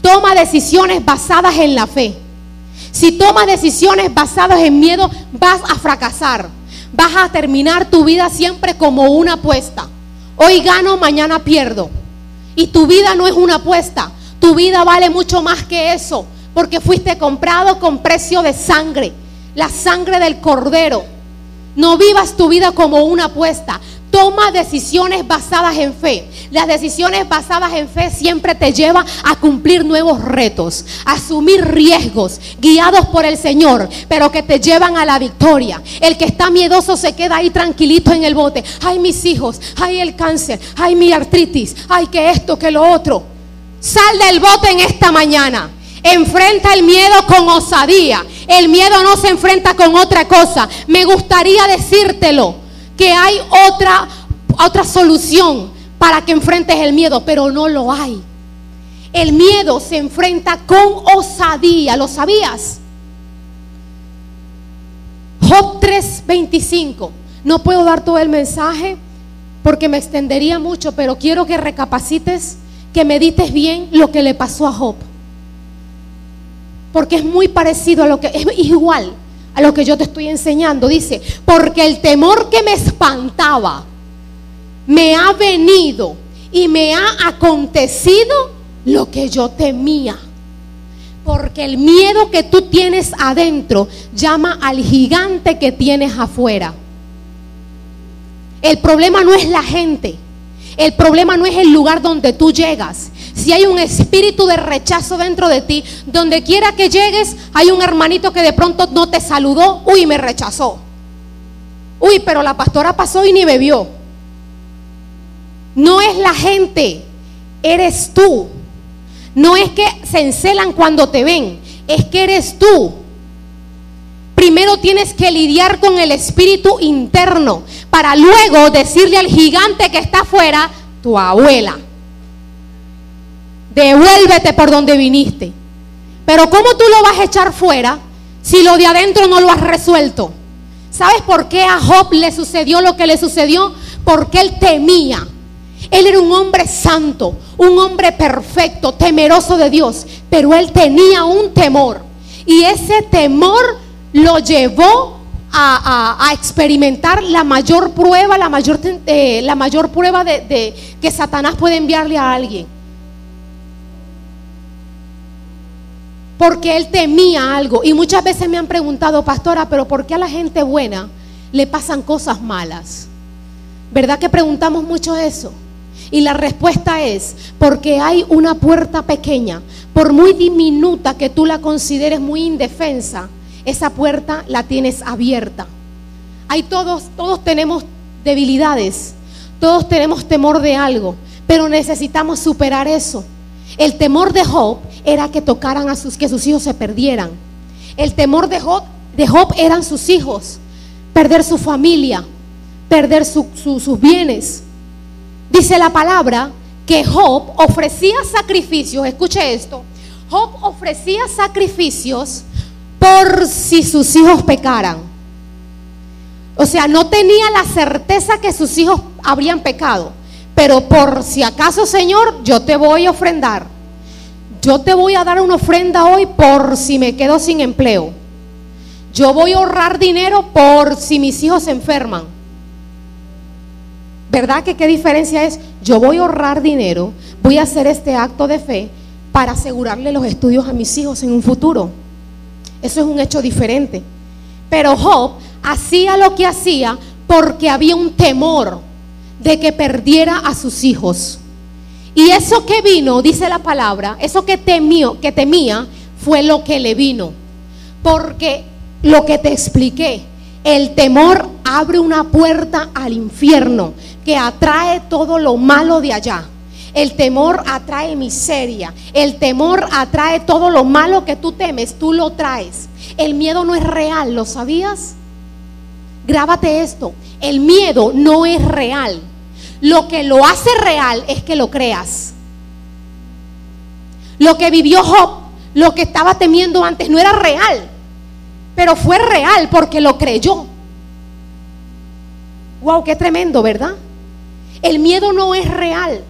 Toma decisiones basadas en la fe. Si tomas decisiones basadas en miedo, vas a fracasar. Vas a terminar tu vida siempre como una apuesta. Hoy gano, mañana pierdo. Y tu vida no es una apuesta. Tu vida vale mucho más que eso. Porque fuiste comprado con precio de sangre. La sangre del cordero. No vivas tu vida como una apuesta. Toma decisiones basadas en fe. Las decisiones basadas en fe siempre te llevan a cumplir nuevos retos, a asumir riesgos guiados por el Señor, pero que te llevan a la victoria. El que está miedoso se queda ahí tranquilito en el bote. Ay, mis hijos, ay, el cáncer, ay, mi artritis, ay, que esto, que lo otro. Sal del bote en esta mañana. Enfrenta el miedo con osadía. El miedo no se enfrenta con otra cosa. Me gustaría decírtelo que hay otra otra solución para que enfrentes el miedo, pero no lo hay. El miedo se enfrenta con osadía, ¿lo sabías? Job 3:25. No puedo dar todo el mensaje porque me extendería mucho, pero quiero que recapacites, que medites bien lo que le pasó a Job. Porque es muy parecido a lo que es igual a lo que yo te estoy enseñando. Dice, porque el temor que me espantaba me ha venido y me ha acontecido lo que yo temía. Porque el miedo que tú tienes adentro llama al gigante que tienes afuera. El problema no es la gente. El problema no es el lugar donde tú llegas. Si hay un espíritu de rechazo dentro de ti, donde quiera que llegues, hay un hermanito que de pronto no te saludó, uy, me rechazó. Uy, pero la pastora pasó y ni bebió. No es la gente, eres tú. No es que se encelan cuando te ven, es que eres tú. Primero tienes que lidiar con el espíritu interno para luego decirle al gigante que está afuera, tu abuela, devuélvete por donde viniste. Pero ¿cómo tú lo vas a echar fuera si lo de adentro no lo has resuelto? ¿Sabes por qué a Job le sucedió lo que le sucedió? Porque él temía. Él era un hombre santo, un hombre perfecto, temeroso de Dios, pero él tenía un temor. Y ese temor lo llevó a, experimentar la mayor prueba, la mayor, eh, prueba de que Satanás puede enviarle a alguien. Porque él temía algo. Y muchas veces me han preguntado, pastora, pero ¿por qué a la gente buena le pasan cosas malas? ¿Verdad que preguntamos mucho eso? Y la respuesta es, porque hay una puerta pequeña, por muy diminuta que tú la consideres muy indefensa, esa puerta la tienes abierta. Hay todos, todos tenemos debilidades, todos tenemos temor de algo, pero necesitamos superar eso. El temor de Job era que tocaran a sus, que sus hijos se perdieran. El temor de Job, de Job eran sus hijos, perder su familia, perder sus bienes. Dice la palabra que Job ofrecía sacrificios, escuche esto, Job ofrecía sacrificios por si sus hijos pecaran. O sea, no tenía la certeza que sus hijos habrían pecado, pero por si acaso, Señor, yo te voy a ofrendar. Yo te voy a dar una ofrenda hoy por si me quedo sin empleo. Yo voy a ahorrar dinero por si mis hijos se enferman. ¿Verdad que qué diferencia es? Yo voy a ahorrar dinero, voy a hacer este acto de fe para asegurarle los estudios a mis hijos en un futuro. Eso es un hecho diferente. Pero Job hacía lo que hacía porque había un temor de que perdiera a sus hijos. Y eso que vino, dice la palabra, eso que temió, que temía, fue lo que le vino. Porque lo que te expliqué, el temor abre una puerta al infierno que atrae todo lo malo de allá. El temor atrae miseria. El temor atrae todo lo malo que tú temes, tú lo traes. El miedo no es real, ¿lo sabías? Grábate esto. El miedo no es real. Lo que lo hace real es que lo creas. Lo que vivió Job, lo que estaba temiendo antes, no era real. Pero fue real porque lo creyó. Wow, qué tremendo, ¿verdad? El miedo no es real.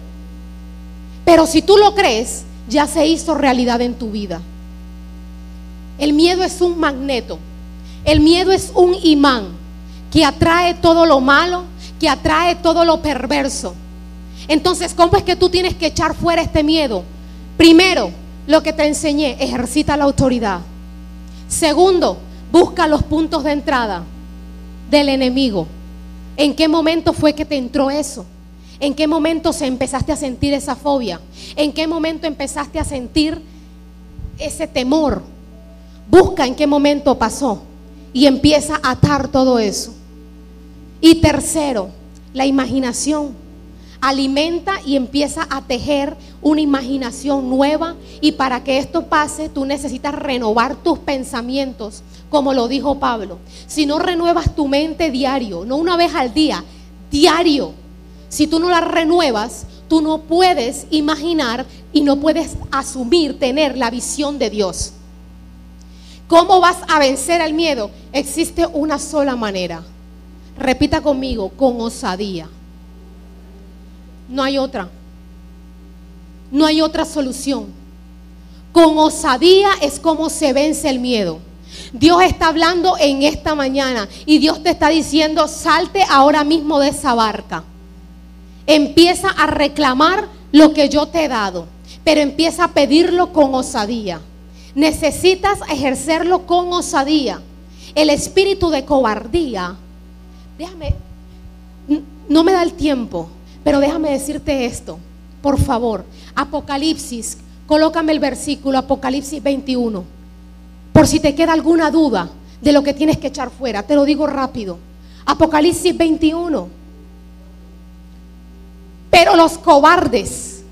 Pero si tú lo crees, ya se hizo realidad en tu vida. El miedo es un magneto. El miedo es un imán que atrae todo lo malo, que atrae todo lo perverso. Entonces, ¿cómo es que tú tienes que echar fuera este miedo? Primero, lo que te enseñé, ejercita la autoridad. Segundo, busca los puntos de entrada del enemigo. ¿En qué momento fue que te entró eso? ¿En qué momento se empezaste a sentir esa fobia? ¿En qué momento empezaste a sentir ese temor? Busca en qué momento pasó y empieza a atar todo eso. Y tercero, la imaginación. alimenta y empieza a tejer una imaginación nueva y para que esto pase tú necesitas renovar tus pensamientos, como lo dijo Pablo. Si no renuevas tu mente diario, no una vez al día, diario, si tú no la renuevas, tú no puedes imaginar y no puedes asumir, tener la visión de Dios. ¿Cómo vas a vencer al miedo? Existe una sola manera. Repita conmigo, con osadía. No hay otra. No hay otra solución. Con osadía es como se vence el miedo. Dios está hablando en esta mañana y Dios te está diciendo, salte ahora mismo de esa barca. Empieza a reclamar lo que yo te he dado, pero empieza a pedirlo con osadía. Necesitas ejercerlo con osadía. El espíritu de cobardía, déjame, no me da el tiempo, pero déjame decirte esto, por favor. Apocalipsis, colócame el versículo, Apocalipsis 21. Por si te queda alguna duda de lo que tienes que echar fuera, te lo digo rápido. Apocalipsis 21. Pero los cobardes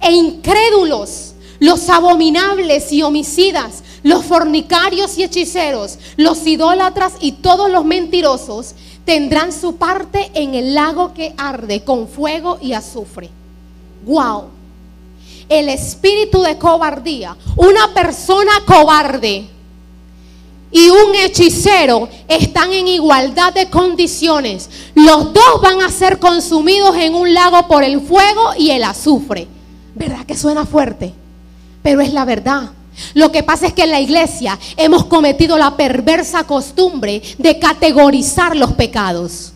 e incrédulos, los abominables y homicidas, los fornicarios y hechiceros, los idólatras y todos los mentirosos tendrán su parte en el lago que arde con fuego y azufre. Wow. El espíritu de cobardía, una persona cobarde y un hechicero están en igualdad de condiciones. Los dos van a ser consumidos en un lago por el fuego y el azufre. ¿Verdad que suena fuerte? Pero es la verdad. Lo que pasa es que en la iglesia hemos cometido la perversa costumbre de categorizar los pecados.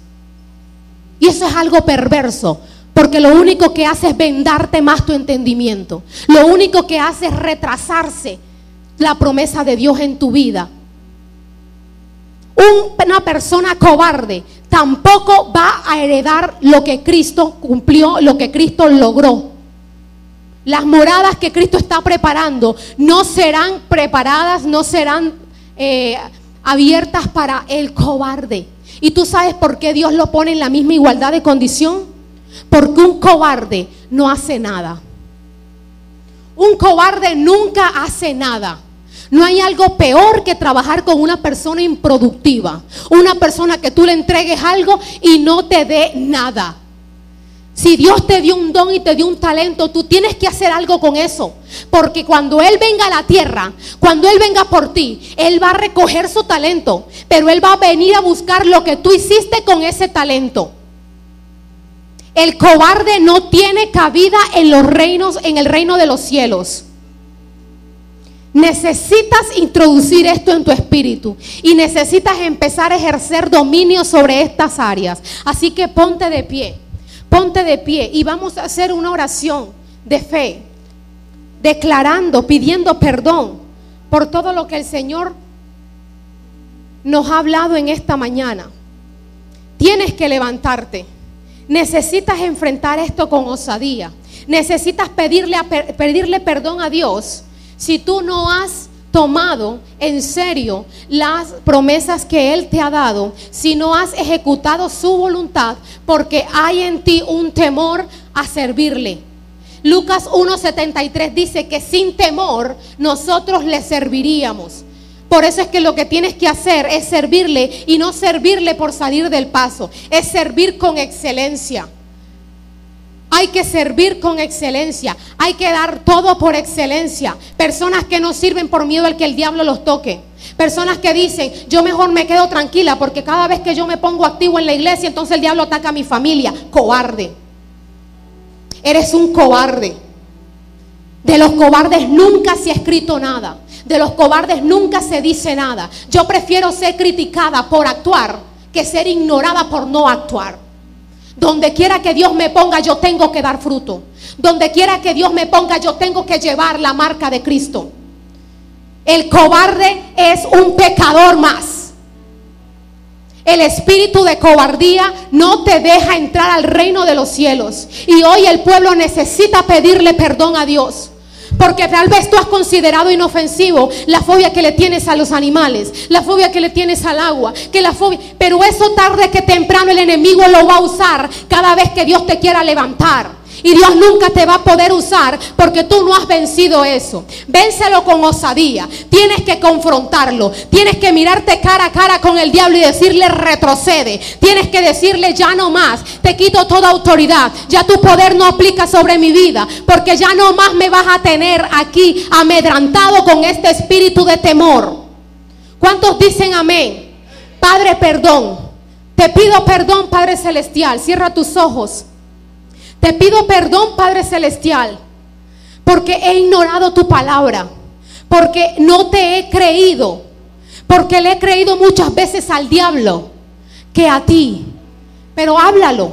Y eso es algo perverso, porque lo único que hace es vendarte más tu entendimiento. Lo único que hace es retrasarse la promesa de Dios en tu vida. Una persona cobarde tampoco va a heredar lo que Cristo cumplió, lo que Cristo logró. Las moradas que Cristo está preparando no serán preparadas, no serán eh, abiertas para el cobarde. ¿Y tú sabes por qué Dios lo pone en la misma igualdad de condición? Porque un cobarde no hace nada. Un cobarde nunca hace nada. No hay algo peor que trabajar con una persona improductiva. Una persona que tú le entregues algo y no te dé nada. Si Dios te dio un don y te dio un talento, tú tienes que hacer algo con eso. Porque cuando Él venga a la tierra, cuando Él venga por ti, Él va a recoger su talento. Pero Él va a venir a buscar lo que tú hiciste con ese talento. El cobarde no tiene cabida en los reinos, en el reino de los cielos. Necesitas introducir esto en tu espíritu y necesitas empezar a ejercer dominio sobre estas áreas. Así que ponte de pie. Ponte de pie y vamos a hacer una oración de fe, declarando, pidiendo perdón por todo lo que el Señor nos ha hablado en esta mañana. Tienes que levantarte. Necesitas enfrentar esto con osadía. Necesitas pedirle, pedirle perdón a Dios si tú no has tomado en serio las promesas que Él te ha dado, si no has ejecutado su voluntad, porque hay en ti un temor a servirle. Lucas 1.73 dice que sin temor nosotros le serviríamos. Por eso es que lo que tienes que hacer es servirle y no servirle por salir del paso, es servir con excelencia. Hay que servir con excelencia. Hay que dar todo por excelencia. Personas que no sirven por miedo al que el diablo los toque. Personas que dicen, yo mejor me quedo tranquila porque cada vez que yo me pongo activo en la iglesia, entonces el diablo ataca a mi familia. Cobarde. Eres un cobarde. De los cobardes nunca se ha escrito nada. De los cobardes nunca se dice nada. Yo prefiero ser criticada por actuar que ser ignorada por no actuar. Donde quiera que Dios me ponga, yo tengo que dar fruto. Donde quiera que Dios me ponga, yo tengo que llevar la marca de Cristo. El cobarde es un pecador más. El espíritu de cobardía no te deja entrar al reino de los cielos. Y hoy el pueblo necesita pedirle perdón a Dios. Porque tal vez tú has considerado inofensivo la fobia que le tienes a los animales, la fobia que le tienes al agua, que la fobia, pero eso tarde que temprano el enemigo lo va a usar cada vez que Dios te quiera levantar. Y Dios nunca te va a poder usar porque tú no has vencido eso. Vénselo con osadía. Tienes que confrontarlo. Tienes que mirarte cara a cara con el diablo y decirle retrocede. Tienes que decirle ya no más. Te quito toda autoridad. Ya tu poder no aplica sobre mi vida. Porque ya no más me vas a tener aquí amedrantado con este espíritu de temor. ¿Cuántos dicen amén? Padre, perdón. Te pido perdón, Padre Celestial. Cierra tus ojos. Te pido perdón, Padre Celestial, porque he ignorado tu palabra, porque no te he creído, porque le he creído muchas veces al diablo que a ti. Pero háblalo,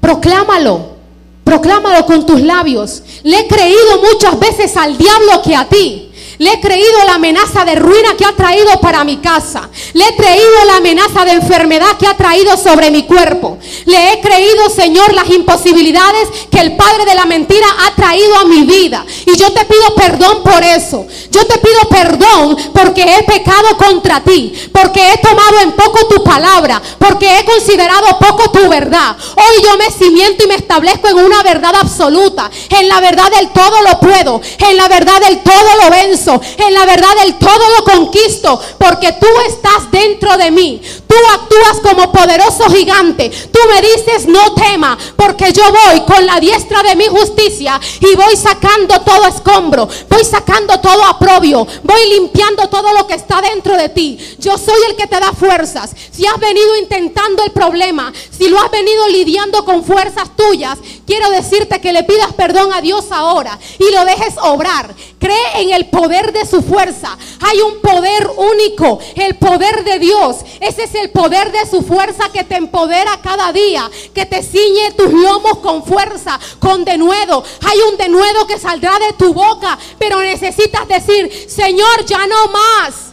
proclámalo, proclámalo con tus labios. Le he creído muchas veces al diablo que a ti. Le he creído la amenaza de ruina que ha traído para mi casa. Le he creído la amenaza de enfermedad que ha traído sobre mi cuerpo. Le he creído, Señor, las imposibilidades que el Padre de la mentira ha traído a mi vida. Y yo te pido perdón por eso. Yo te pido perdón porque he pecado contra ti. Porque he tomado en poco tu palabra. Porque he considerado poco tu verdad. Hoy yo me cimiento y me establezco en una verdad absoluta. En la verdad del todo lo puedo. En la verdad del todo lo venzo. En la verdad del todo lo conquisto porque tú estás dentro de mí. Tú actúas como poderoso gigante. Tú me dices no tema porque yo voy con la diestra de mi justicia y voy sacando todo escombro. Voy sacando todo aprobio. Voy limpiando todo lo que está dentro de ti. Yo soy el que te da fuerzas. Si has venido intentando el problema, si lo has venido lidiando con fuerzas tuyas, quiero decirte que le pidas perdón a Dios ahora y lo dejes obrar. Cree en el poder de su fuerza. Hay un poder único, el poder de Dios. Ese es el poder de su fuerza que te empodera cada día, que te ciñe tus lomos con fuerza, con denuedo. Hay un denuedo que saldrá de tu boca, pero necesitas decir, Señor, ya no más.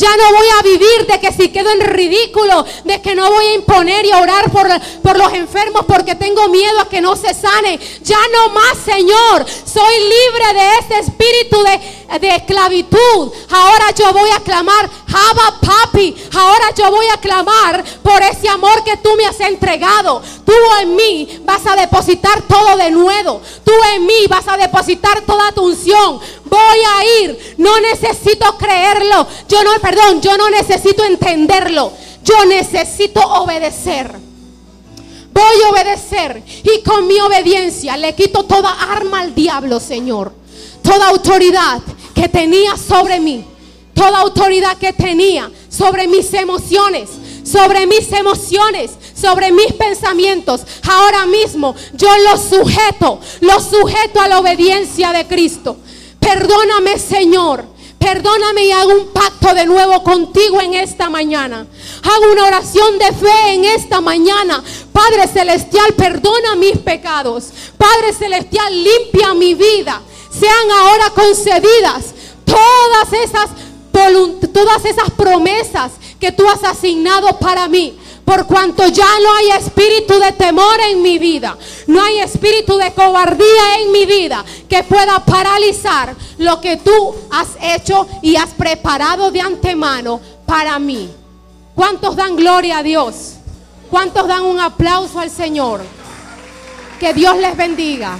Ya no voy a vivir de que si quedo en ridículo, de que no voy a imponer y orar por, por los enfermos porque tengo miedo a que no se sane. Ya no más, Señor. Soy libre de este espíritu de, de esclavitud. Ahora yo voy a clamar, Papi. Ahora yo voy a clamar por ese amor que tú me has entregado. Tú en mí vas a depositar todo de nuevo. Tú en mí vas a depositar toda tu unción. Voy a ir. No necesito creerlo. Yo no, perdón, yo no necesito entenderlo. Yo necesito obedecer. Voy a obedecer. Y con mi obediencia le quito toda arma al diablo, Señor. Toda autoridad que tenía sobre mí. Toda autoridad que tenía sobre mis emociones. Sobre mis emociones sobre mis pensamientos. Ahora mismo yo los sujeto, los sujeto a la obediencia de Cristo. Perdóname, Señor. Perdóname y hago un pacto de nuevo contigo en esta mañana. Hago una oración de fe en esta mañana. Padre Celestial, perdona mis pecados. Padre Celestial, limpia mi vida. Sean ahora concedidas todas esas, todas esas promesas que tú has asignado para mí. Por cuanto ya no hay espíritu de temor en mi vida, no hay espíritu de cobardía en mi vida que pueda paralizar lo que tú has hecho y has preparado de antemano para mí. ¿Cuántos dan gloria a Dios? ¿Cuántos dan un aplauso al Señor? Que Dios les bendiga.